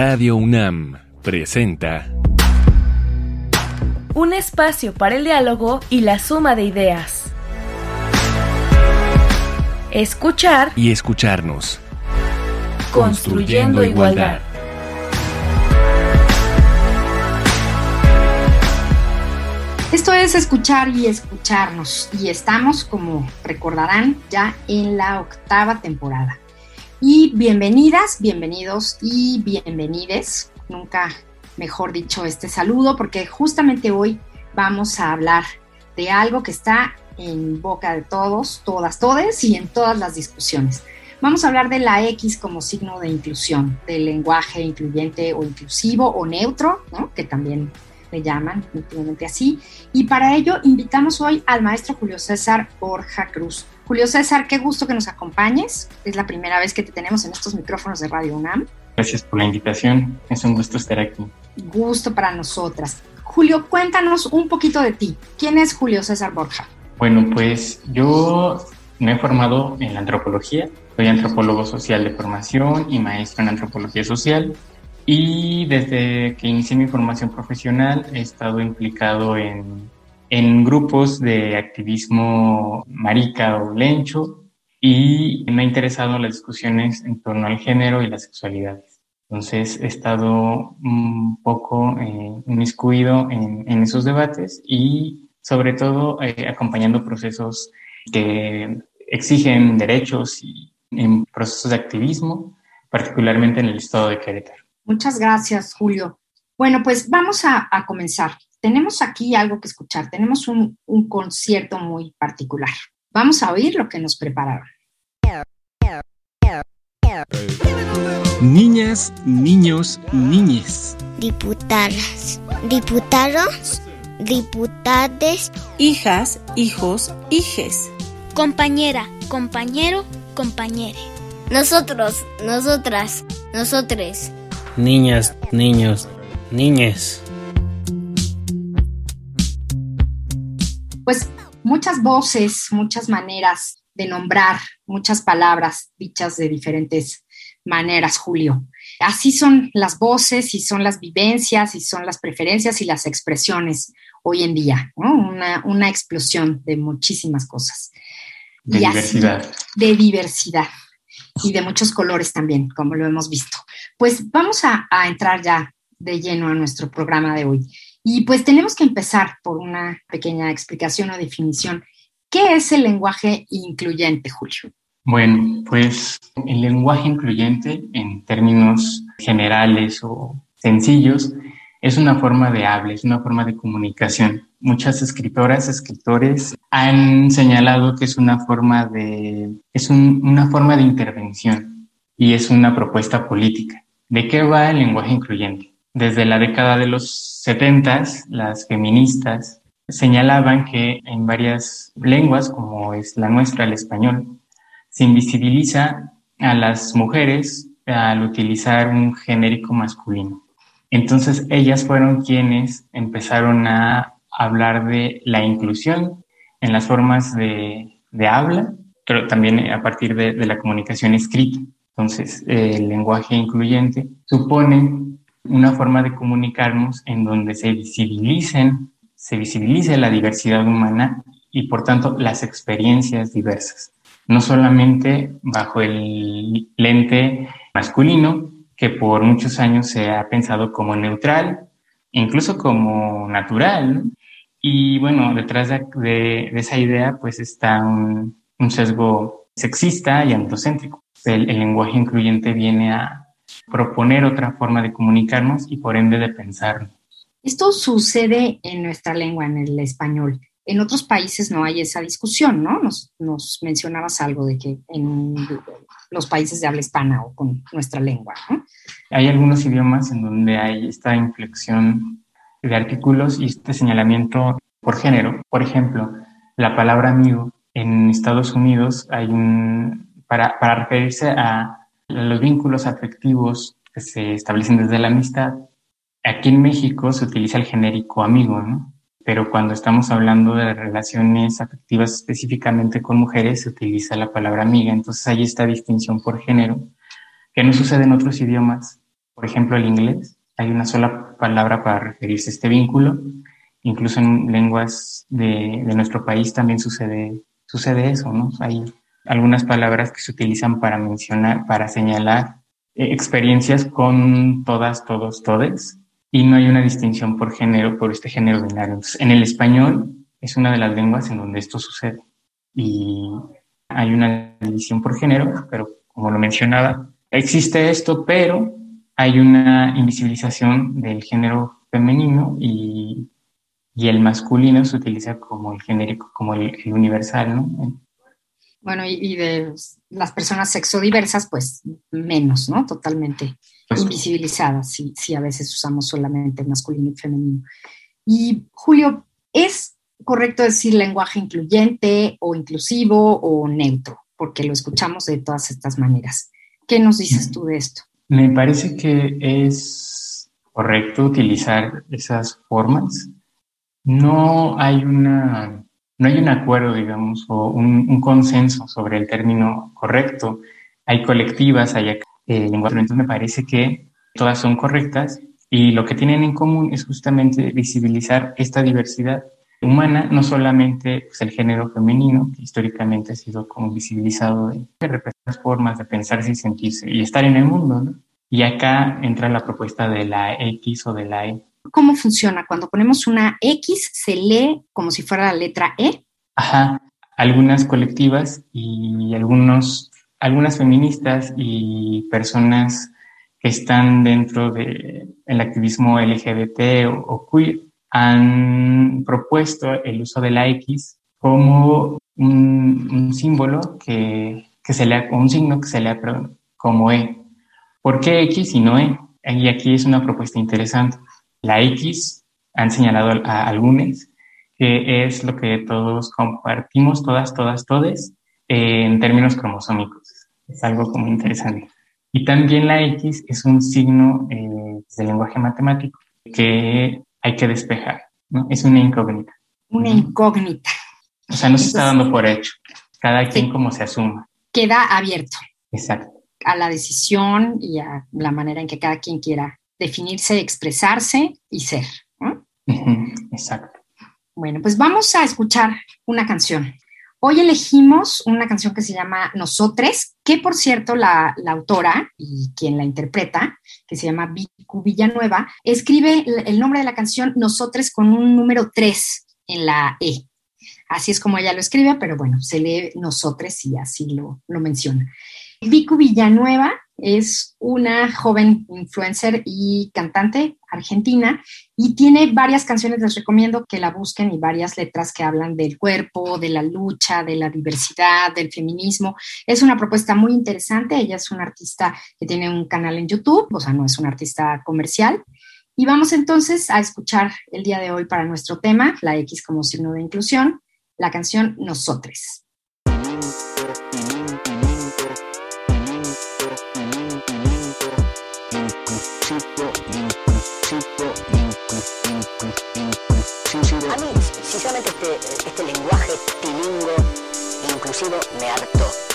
Radio UNAM presenta Un espacio para el diálogo y la suma de ideas. Escuchar y escucharnos. Construyendo igualdad. Esto es escuchar y escucharnos y estamos, como recordarán, ya en la octava temporada. Y bienvenidas, bienvenidos y bienvenides, nunca mejor dicho este saludo, porque justamente hoy vamos a hablar de algo que está en boca de todos, todas, todes y en todas las discusiones. Vamos a hablar de la X como signo de inclusión, del lenguaje incluyente o inclusivo o neutro, que también le llaman últimamente así. Y para ello invitamos hoy al maestro Julio César Borja Cruz. Julio César, qué gusto que nos acompañes. Es la primera vez que te tenemos en estos micrófonos de Radio UNAM. Gracias por la invitación. Es un gusto estar aquí. Gusto para nosotras. Julio, cuéntanos un poquito de ti. ¿Quién es Julio César Borja? Bueno, pues yo me he formado en la antropología. Soy antropólogo social de formación y maestro en antropología social. Y desde que inicié mi formación profesional he estado implicado en, en grupos de activismo marica o lencho y me ha interesado las discusiones en torno al género y las sexualidades. Entonces he estado un poco eh, inmiscuido en, en, esos debates y sobre todo eh, acompañando procesos que exigen derechos y en procesos de activismo, particularmente en el estado de Querétaro. Muchas gracias, Julio. Bueno, pues vamos a, a comenzar. Tenemos aquí algo que escuchar. Tenemos un, un, concierto muy particular. Vamos a oír lo que nos prepararon. Niñas, niños, niñes. Diputadas, diputados, diputades. Hijas, hijos, hijes. Compañera, compañero, compañere. Nosotros, nosotras, nosotres niñas, niños, niñes. Pues muchas voces, muchas maneras de nombrar, muchas palabras dichas de diferentes maneras, Julio. Así son las voces y son las vivencias y son las preferencias y las expresiones hoy en día, ¿no? una, una, explosión de muchísimas cosas. De y diversidad. Así, de diversidad y de muchos colores también, como lo hemos visto. Pues vamos a, a, entrar ya de lleno a nuestro programa de hoy. Y pues tenemos que empezar por una pequeña explicación o definición. ¿Qué es el lenguaje incluyente, Julio? Bueno, pues el lenguaje incluyente en términos generales o sencillos es una forma de habla, es una forma de comunicación. Muchas escritoras, escritores han señalado que es una forma de, es un, una forma de intervención y es una propuesta política. ¿De qué va el lenguaje incluyente? Desde la década de los 70, las feministas señalaban que en varias lenguas, como es la nuestra, el español, se invisibiliza a las mujeres al utilizar un genérico masculino. Entonces ellas fueron quienes empezaron a hablar de la inclusión en las formas de, de habla, pero también a partir de, de la comunicación escrita. Entonces, el lenguaje incluyente supone una forma de comunicarnos en donde se visibilicen, se visibilice la diversidad humana y por tanto las experiencias diversas, no solamente bajo el lente masculino, que por muchos años se ha pensado como neutral, incluso como natural. Y bueno, detrás de, esa idea pues está un, sesgo sexista y androcéntrico. El, lenguaje incluyente viene a proponer otra forma de comunicarnos y por ende de pensar. Esto sucede en nuestra lengua, en el español. En otros países no hay esa discusión, ¿no? Nos, nos mencionabas algo de que en los países de habla hispana o con nuestra lengua, ¿no? Hay algunos idiomas en donde hay esta inflexión de artículos y este señalamiento por género. Por ejemplo, la palabra amigo en Estados Unidos hay un, para, para referirse a los vínculos afectivos que se establecen desde la amistad. Aquí en México se utiliza el genérico amigo, ¿no? Pero cuando estamos hablando de relaciones afectivas específicamente con mujeres, se utiliza la palabra amiga. Entonces hay esta distinción por género que no sucede en otros idiomas Por ejemplo, el inglés, hay una sola palabra para referirse a este vínculo. Incluso en lenguas de, nuestro país también sucede, sucede eso, ¿no? Hay algunas palabras que se utilizan para mencionar, para señalar eh, experiencias con todas, todos, todes, y no hay una distinción por género, por este género binario. en el español es una de las lenguas en donde esto sucede. Y hay una división por género, pero como lo mencionaba, existe esto, pero hay una invisibilización del género femenino y, y el masculino se utiliza como el genérico, como el, el universal, ¿no? Bueno, y, de las personas sexodiversas, pues menos, ¿no? Totalmente pues invisibilizadas, si, si a veces usamos solamente masculino y femenino. Y Julio, ¿es correcto decir lenguaje incluyente o inclusivo o neutro? Porque lo escuchamos de todas estas maneras. ¿Qué nos dices tú de esto? Me parece que es correcto utilizar esas formas. No hay una no hay un acuerdo, digamos, o un, consenso sobre el término correcto. Hay colectivas, hay eh, lenguajes, entonces me parece que todas son correctas y lo que tienen en común es justamente visibilizar esta diversidad humana, no solamente pues, el género femenino, que históricamente ha sido como visibilizado, de, representar formas de pensarse y sentirse y estar en el mundo, ¿no? Y acá entra la propuesta de la X o de la E, ¿Cómo funciona? Cuando ponemos una X, se lee como si fuera la letra E. Ajá, algunas colectivas y algunos, algunas feministas y personas que están dentro del activismo LGBT o, queer han propuesto el uso de la X como un, símbolo que, se lea, un signo que se lea como E. ¿Por qué X y no E? Y aquí es una propuesta interesante. La X, han señalado a algunos, que es lo que todos compartimos, todas, todas, todes, en términos cromosómicos. Es algo como interesante. Y también la X es un signo eh, del lenguaje matemático que hay que despejar, ¿no? Es una incógnita. Una incógnita. O sea, no se está dando por hecho. Cada quien como se asuma. Queda abierto. Exacto. A la decisión y a la manera en que cada quien quiera definirse, expresarse y ser. Exacto. Bueno, pues vamos a escuchar una canción. Hoy elegimos una canción que se llama Nosotres, que por cierto la, autora y quien la interpreta, que se llama Vicu Villanueva, escribe el nombre de la canción Nosotres con un número 3 en la E. Así es como ella lo escribe, pero bueno, se lee Nosotres y así lo, lo menciona. Vicu Villanueva es una joven influencer y cantante argentina y tiene varias canciones, les recomiendo que la busquen y varias letras que hablan del cuerpo, de la lucha, de la diversidad, del feminismo. Es una propuesta muy interesante, ella es una artista que tiene un canal en YouTube, o sea, no es una artista comercial. Y vamos entonces a escuchar el día de hoy para nuestro tema, la X como signo de inclusión, la canción Nosotres. Inclusivo me harto,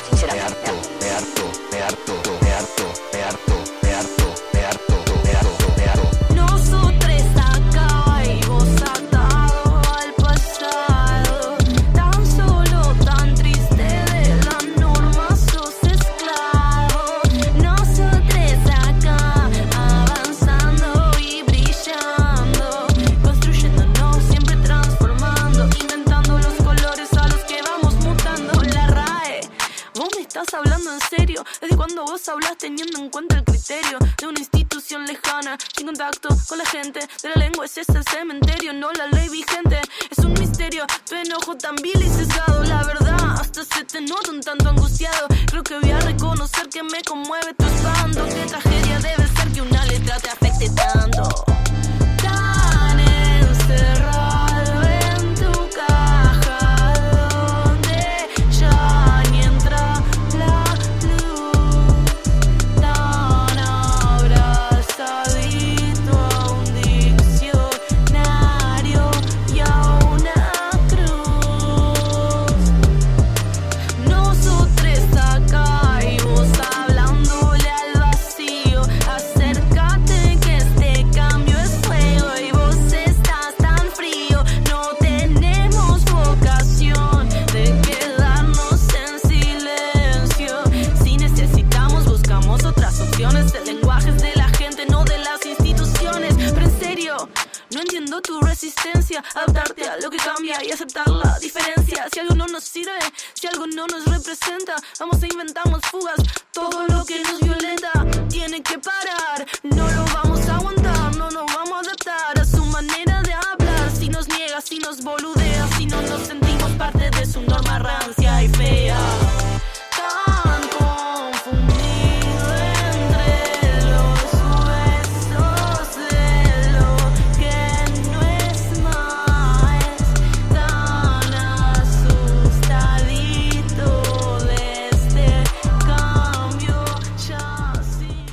si algo no nos representa, vamos e inventamos fugas. Todo lo que nos violenta tiene que parar. No lo vamos a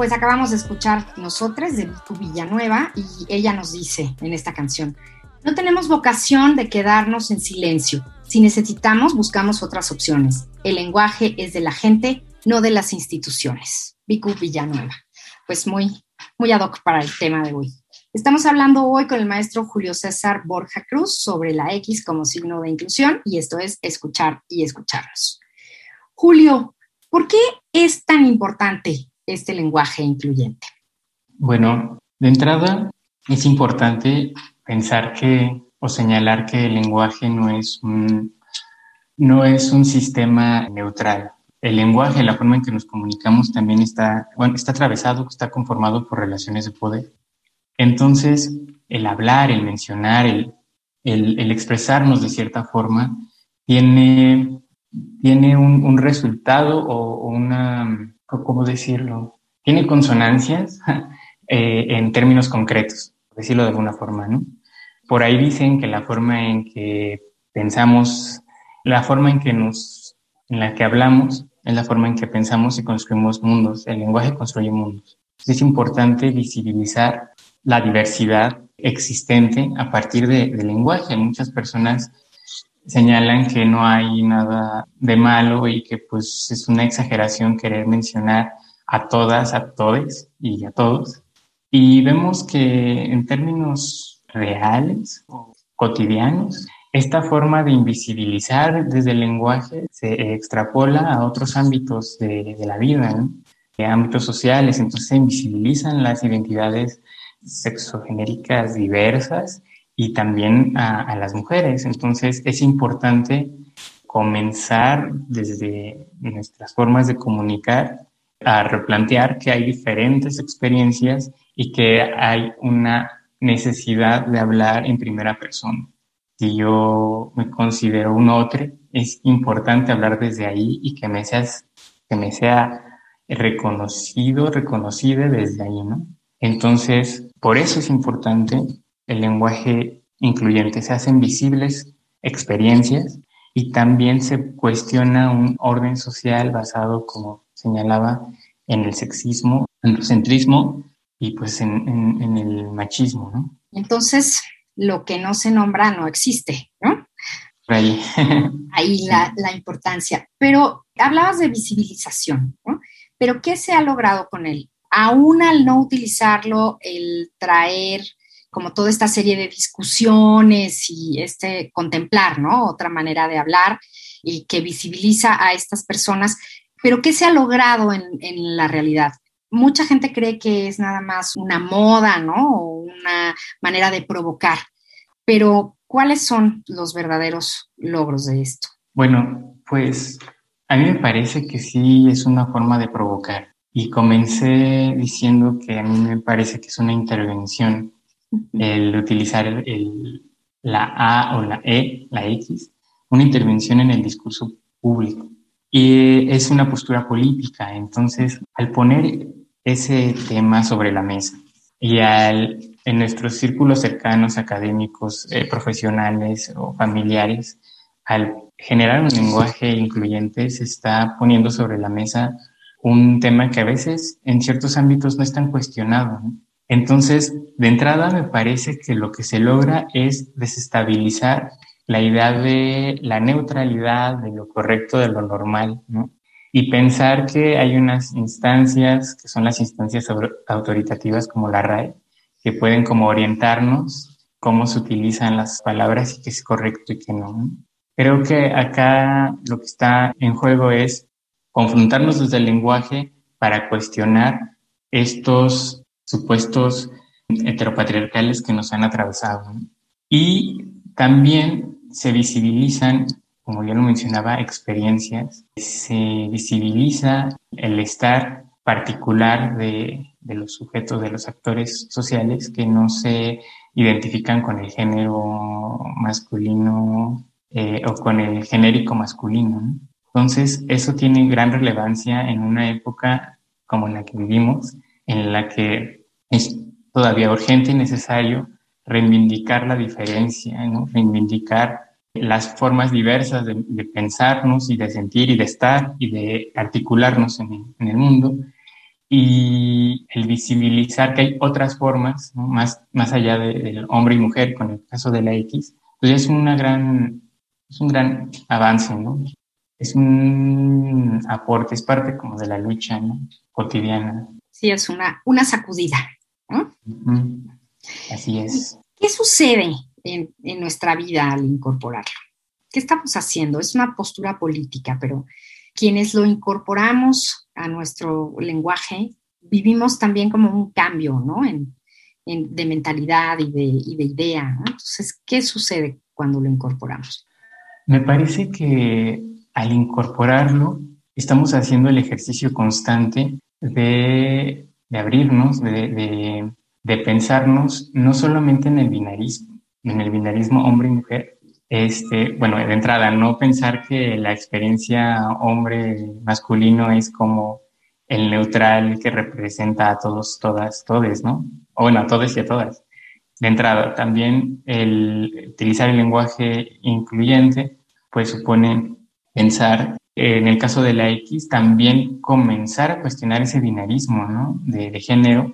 Pues acabamos de escuchar Nosotras de Vicu Villanueva y ella nos dice en esta canción, no tenemos vocación de quedarnos en silencio. Si necesitamos, buscamos otras opciones. El lenguaje es de la gente, no de las instituciones. Vicu Villanueva. Pues muy, muy ad hoc para el tema de hoy. Estamos hablando hoy con el maestro Julio César Borja Cruz sobre la X como signo de inclusión y esto es escuchar y escucharnos. Julio, ¿por qué es tan importante este lenguaje incluyente? Bueno, de entrada es importante pensar que o señalar que el lenguaje no es un, no es un sistema neutral. El lenguaje, la forma en que nos comunicamos también está, está atravesado, está conformado por relaciones de poder. Entonces, el hablar, el mencionar, el, el, expresarnos de cierta forma, tiene, tiene un, un resultado o, o una, ¿cómo decirlo? Tiene consonancias eh, en términos concretos, por decirlo de alguna forma, ¿no? Por ahí dicen que la forma en que pensamos, la forma en que nos, en la que hablamos, es la forma en que pensamos y construimos mundos. El lenguaje construye mundos. Es importante visibilizar la diversidad existente a partir de, del lenguaje. Muchas personas señalan que no hay nada de malo y que pues es una exageración querer mencionar a todas, a todes y a todos. Y vemos que en términos reales o cotidianos, esta forma de invisibilizar desde el lenguaje se extrapola a otros ámbitos de, la vida, ¿no? de ámbitos sociales, entonces se invisibilizan las identidades sexogenéricas diversas y también a, las mujeres. Entonces es importante comenzar desde nuestras formas de comunicar a replantear que hay diferentes experiencias y que hay una necesidad de hablar en primera persona. Si yo me considero un otro, es importante hablar desde ahí y que me, seas, que me sea reconocido, reconocida desde ahí, ¿no? Entonces, por eso es importante el lenguaje incluyente. Se hacen visibles experiencias y también se cuestiona un orden social basado, como señalaba, en el sexismo, androcentrismo y pues en, en, en, el machismo, ¿no? Entonces, lo que no se nombra no existe, ¿no? Ahí. ahí la, la, importancia. Pero hablabas de visibilización, ¿no? Pero ¿qué se ha logrado con él? Aún al no utilizarlo, el traer como toda esta serie de discusiones y este contemplar, ¿no? Otra manera de hablar y que visibiliza a estas personas. Pero ¿qué se ha logrado en, la realidad? Mucha gente cree que es nada más una moda, ¿no? O una manera de provocar. Pero, ¿cuáles son los verdaderos logros de esto? Bueno, pues a mí me parece que sí es una forma de provocar. Y comencé diciendo que a mí me parece que es una intervención el utilizar la A o la E, la X, una intervención en el discurso público. Y es una postura política. Entonces, al poner ese tema sobre la mesa y al, en nuestros círculos cercanos, académicos, eh, profesionales o familiares, al generar un lenguaje incluyente, se está poniendo sobre la mesa un tema que a veces en ciertos ámbitos no es tan cuestionado. Entonces, de entrada me parece que lo que se logra es desestabilizar la idea de la neutralidad, de lo correcto, de lo normal, ¿no? Y pensar que hay unas instancias, que son las instancias autoritativas como la RAE, que pueden como orientarnos cómo se utilizan las palabras y qué es correcto y qué no. Creo que acá lo que está en juego es confrontarnos desde el lenguaje para cuestionar estos supuestos heteropatriarcales que nos han atravesado. Y también se visibilizan como ya lo mencionaba, experiencias, se visibiliza el estar particular de, de los sujetos, de los actores sociales que no se identifican con el género masculino eh, o con el genérico masculino. Entonces, eso tiene gran relevancia en una época como la que vivimos, en la que es todavía urgente y necesario reivindicar la diferencia, ¿no? reivindicar las formas diversas de, pensarnos y de sentir y de estar y de articularnos en el mundo y el visibilizar que hay otras formas, más, más allá del hombre y mujer, con el caso de la X, pues es, una gran, es un gran avance, ¿no? Es un aporte, es parte como de la lucha cotidiana. Sí, es una, una sacudida, ¿no? Así es. ¿Qué sucede en, en nuestra vida al incorporarlo? ¿Qué estamos haciendo? Es una postura política, pero quienes lo incorporamos a nuestro lenguaje, vivimos también como un cambio, ¿no? En, de mentalidad y de, y de idea. Entonces, ¿qué sucede cuando lo incorporamos? Me parece que al incorporarlo, estamos haciendo el ejercicio constante de, de abrirnos, de, de, de, pensarnos no solamente en el binarismo, en el binarismo hombre y mujer, este, bueno, de entrada, no pensar que la experiencia hombre masculino es como el neutral que representa a todos, todas, todes, ¿no? O bueno, a todos y a todas. De entrada, también el utilizar el lenguaje incluyente, pues supone pensar, en el caso de la X, también comenzar a cuestionar ese binarismo, de género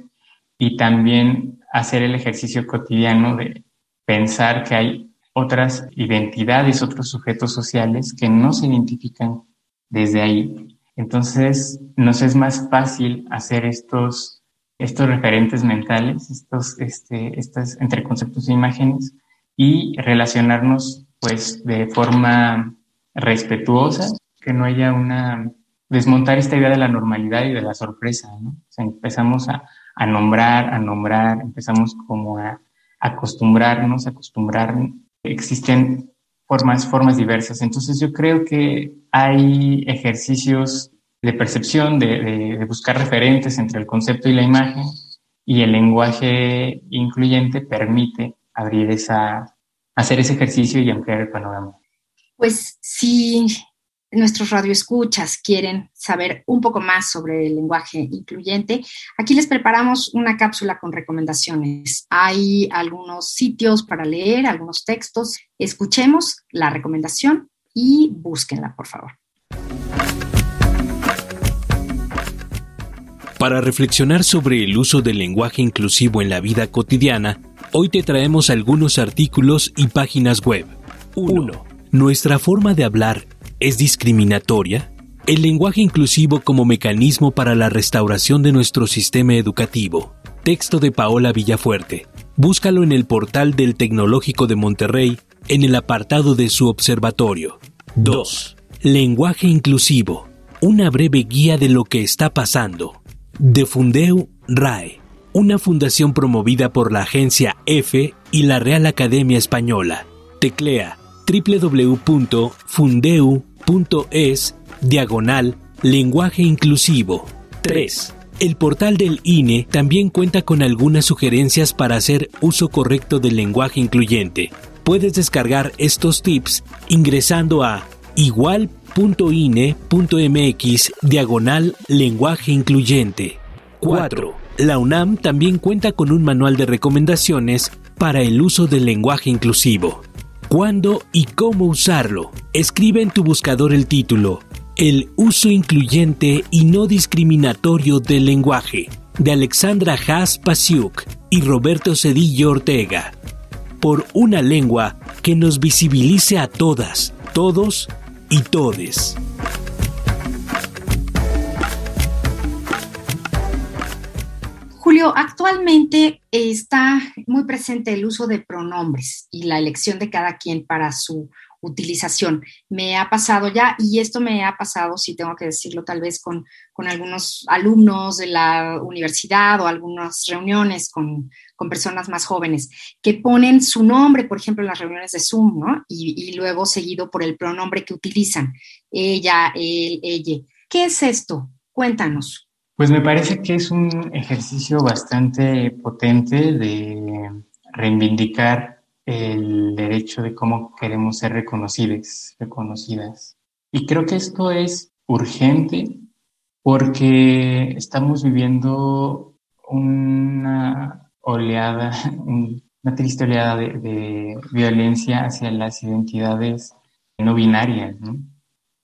y también hacer el ejercicio cotidiano de pensar que hay otras identidades, otros sujetos sociales que no se identifican desde ahí. Entonces, nos es más fácil hacer estos, estos referentes mentales, estos, este, estas entre conceptos e imágenes y relacionarnos pues de forma respetuosa, que no haya una desmontar esta idea de la normalidad y de la sorpresa, ¿no? Empezamos a, a nombrar, a nombrar, empezamos como a acostumbrarnos, a acostumbrarnos existen formas, formas diversas. Entonces yo creo que hay ejercicios de percepción, de, buscar referentes entre el concepto y la imagen, y el lenguaje incluyente permite abrir esa, hacer ese ejercicio y ampliar el panorama. Pues sí nuestros radioescuchas quieren saber un poco más sobre el lenguaje incluyente, aquí les preparamos una cápsula con recomendaciones. Hay algunos sitios para leer, algunos textos. Escuchemos la recomendación y búsquenla, por favor. Para reflexionar sobre el uso del lenguaje inclusivo en la vida cotidiana, hoy te traemos algunos artículos y páginas web. 1. Nuestra forma de hablar es discriminatoria? El lenguaje inclusivo como mecanismo para la restauración de nuestro sistema educativo. Texto de Paola Villafuerte. Búscalo en el portal del Tecnológico de Monterrey en el apartado de su observatorio. 2. Lenguaje inclusivo. Una breve guía de lo que está pasando. De Fundeu RAE, una fundación promovida por la agencia EFE y la Real Academia Española. Teclea www.fundeu.es diagonal lenguaje inclusivo. 3. El portal del INE también cuenta con algunas sugerencias para hacer uso correcto del lenguaje incluyente. Puedes descargar estos tips ingresando a igual.ine.mx diagonal lenguaje incluyente. 4. La UNAM también cuenta con un manual de recomendaciones para el uso del lenguaje inclusivo cuándo y cómo usarlo. Escribe en tu buscador el título El uso incluyente y no discriminatorio del lenguaje de Alexandra Haas Pasiuk y Roberto Cedillo Ortega. Por una lengua que nos visibilice a todas, todos y todes. Julio, actualmente está muy presente el uso de pronombres y la elección de cada quien para su utilización. Me ha pasado ya, y esto me ha pasado, si tengo que decirlo, tal vez con, con algunos alumnos de la universidad o algunas reuniones con, con, personas más jóvenes, que ponen su nombre, por ejemplo, en las reuniones de Zoom, ¿no? Y, y luego seguido por el pronombre que utilizan, ella, él, ella. ¿Qué es esto? Cuéntanos. Pues me parece que es un ejercicio bastante potente de reivindicar el derecho de cómo queremos ser reconocidas, reconocidas. Y creo que esto es urgente porque estamos viviendo una oleada, una triste oleada de, violencia hacia las identidades no binarias.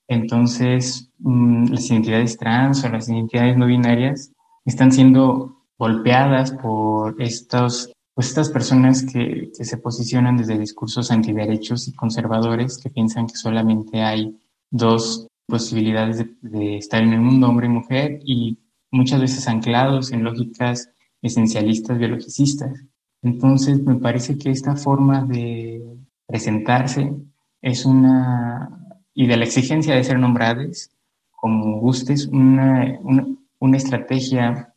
Entonces, mm, las identidades trans o las identidades no binarias están siendo golpeadas por estos pues estas personas que, se posicionan desde discursos antiderechos y conservadores que piensan que solamente hay dos posibilidades de, estar en el mundo, hombre y mujer, y muchas veces anclados en lógicas esencialistas, biologicistas. Entonces, me parece que esta forma de presentarse es una, y de la exigencia de ser nombradas como gustes, una, una, una estrategia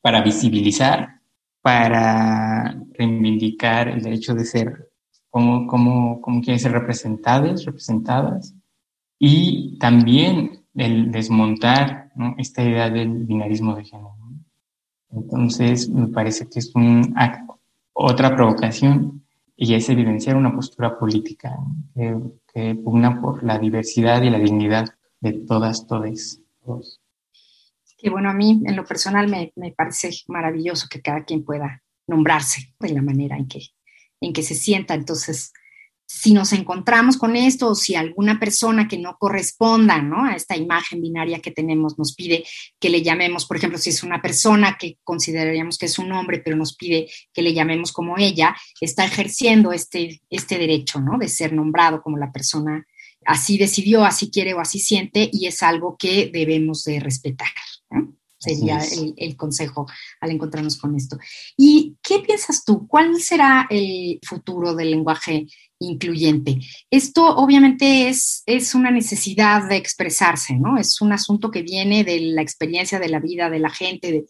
para visibilizar para reivindicar el derecho de ser, como, como, como quieren ser representadas, representadas, y también el desmontar esta idea del binarismo de género. Entonces, me parece que es un acto, otra provocación y es evidenciar una postura política que, pugna por la diversidad y la dignidad de todas, todes, todos que bueno, a mí en lo personal me, parece maravilloso que cada quien pueda nombrarse de la manera en que, en que se sienta. Entonces, si nos encontramos con esto o si alguna persona que no corresponda ¿no? a esta imagen binaria que tenemos nos pide que le llamemos, por ejemplo, si es una persona que consideraríamos que es un hombre, pero nos pide que le llamemos como ella, está ejerciendo este, este derecho ¿no? de ser nombrado como la persona así decidió, así quiere o así siente y es algo que debemos de respetar. Sería el, consejo al encontrarnos con esto. ¿Y qué piensas tú? ¿Cuál será el futuro del lenguaje incluyente? Esto obviamente es, es una necesidad de expresarse, ¿no? Es un asunto que viene de la experiencia de la vida de la gente. De,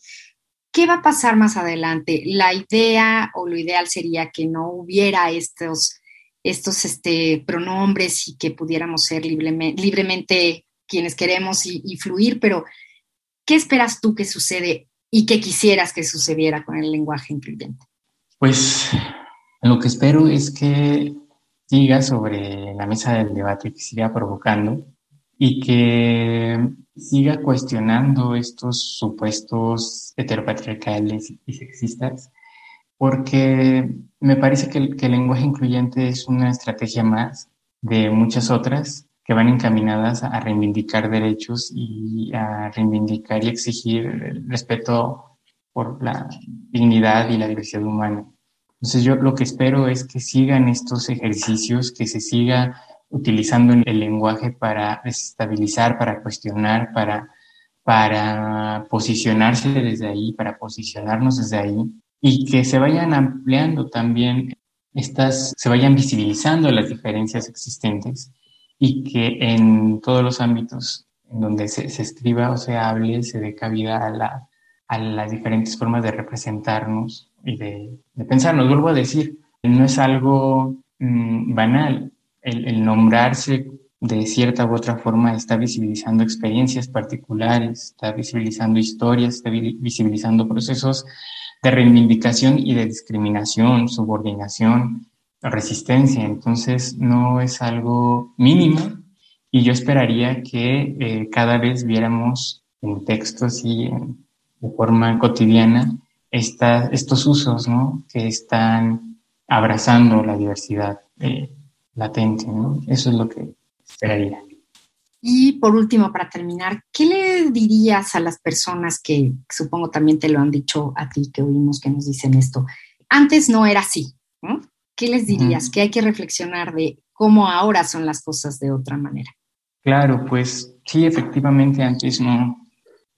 ¿Qué va a pasar más adelante? La idea o lo ideal sería que no hubiera estos, estos este, pronombres y que pudiéramos ser libremente, libremente quienes queremos y fluir, pero ¿Qué esperas tú que sucede y qué quisieras que sucediera con el lenguaje incluyente? Pues lo que espero es que siga sobre la mesa del debate, que siga provocando y que siga cuestionando estos supuestos heteropatriarcales y sexistas, porque me parece que que el lenguaje incluyente es una estrategia más de muchas otras que van encaminadas a reivindicar derechos y a reivindicar y exigir el respeto por la dignidad y la diversidad humana. Entonces yo lo que espero es que sigan estos ejercicios, que se siga utilizando el lenguaje para estabilizar, para cuestionar, para, para posicionarse desde ahí, para posicionarnos desde ahí y que se vayan ampliando también estas, se vayan visibilizando las diferencias existentes y que en todos los ámbitos en donde se, escriba o se hable se dé cabida a, la, a las diferentes formas de representarnos y de, de pensarnos. Vuelvo a decir, no es algo mm, banal. El, el, nombrarse de cierta u otra forma está visibilizando experiencias particulares, está visibilizando historias, está visibilizando procesos de reivindicación y de discriminación, subordinación, resistencia, entonces no es algo mínimo y yo esperaría que eh, cada vez viéramos en textos y de forma cotidiana estos usos ¿no? que están abrazando la diversidad eh, latente. Eso es lo que esperaría. Y por último, para terminar, ¿qué le dirías a las personas que supongo también te lo han dicho a ti, que oímos que nos dicen esto? Antes no era así, ¿no? ¿Qué les dirías? Que hay que reflexionar de cómo ahora son las cosas de otra manera. Claro, pues sí, efectivamente antes no,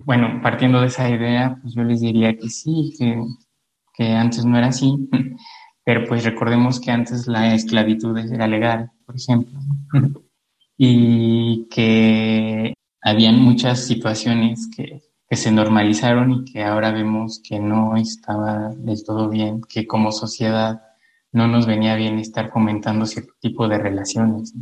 bueno, partiendo de esa idea, pues yo les diría que sí, que, que antes no era así, pero pues recordemos que antes la esclavitud era legal, por ejemplo, y que habían muchas situaciones que, que se normalizaron y que ahora vemos que no estaba del todo bien, que como sociedad no nos venía bien estar comentando cierto tipo de relaciones.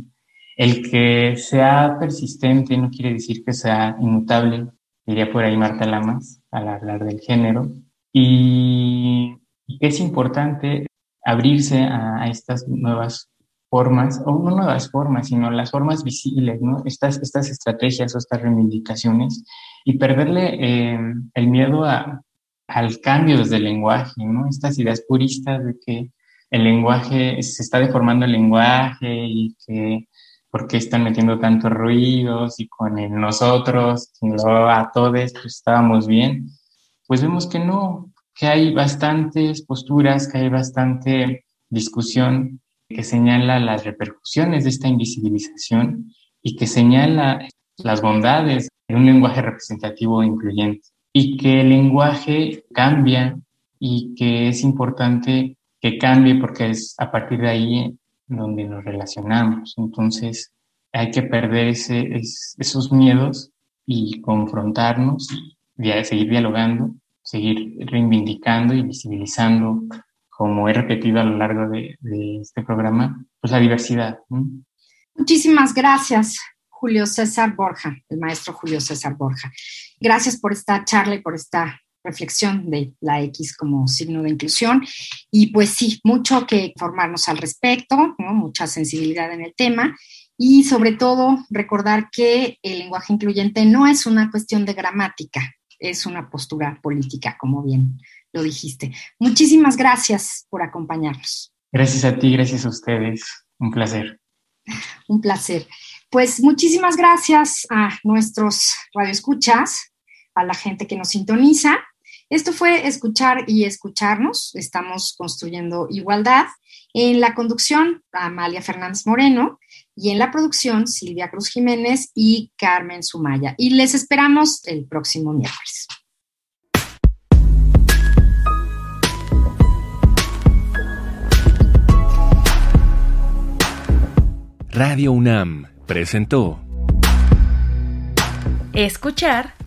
El que sea persistente no quiere decir que sea inmutable, diría por ahí Marta Lamas al hablar del género, y, es importante abrirse a, estas nuevas formas, o no nuevas formas, sino las formas visibles, ¿no? Estas, estas estrategias o estas reivindicaciones y perderle eh, el miedo a, al cambio desde el lenguaje, ¿no? Estas ideas puristas de que el lenguaje, se está deformando el lenguaje y que por qué están metiendo tantos ruidos y con el nosotros, y luego a todos, pues estábamos bien, pues vemos que no, que hay bastantes posturas, que hay bastante discusión que señala las repercusiones de esta invisibilización y que señala las bondades de un lenguaje representativo e incluyente y que el lenguaje cambia y que es importante que cambie porque es a partir de ahí donde nos relacionamos. Entonces hay que perder ese, esos miedos y confrontarnos y seguir dialogando, seguir reivindicando y visibilizando, como he repetido a lo largo de, este programa, pues la diversidad. Muchísimas gracias, Julio César Borja, el maestro Julio César Borja. Gracias por esta charla y por esta reflexión de la X como signo de inclusión. Y pues sí, mucho que informarnos al respecto, mucha sensibilidad en el tema y sobre todo recordar que el lenguaje incluyente no es una cuestión de gramática, es una postura política, como bien lo dijiste. Muchísimas gracias por acompañarnos. Gracias a ti, gracias a ustedes. Un placer. Un placer. Pues muchísimas gracias a nuestros radioescuchas, a la gente que nos sintoniza esto fue escuchar y escucharnos. Estamos construyendo igualdad. En la conducción, Amalia Fernández Moreno y en la producción, Silvia Cruz Jiménez y Carmen Sumaya. Y les esperamos el próximo miércoles. Radio UNAM presentó Escuchar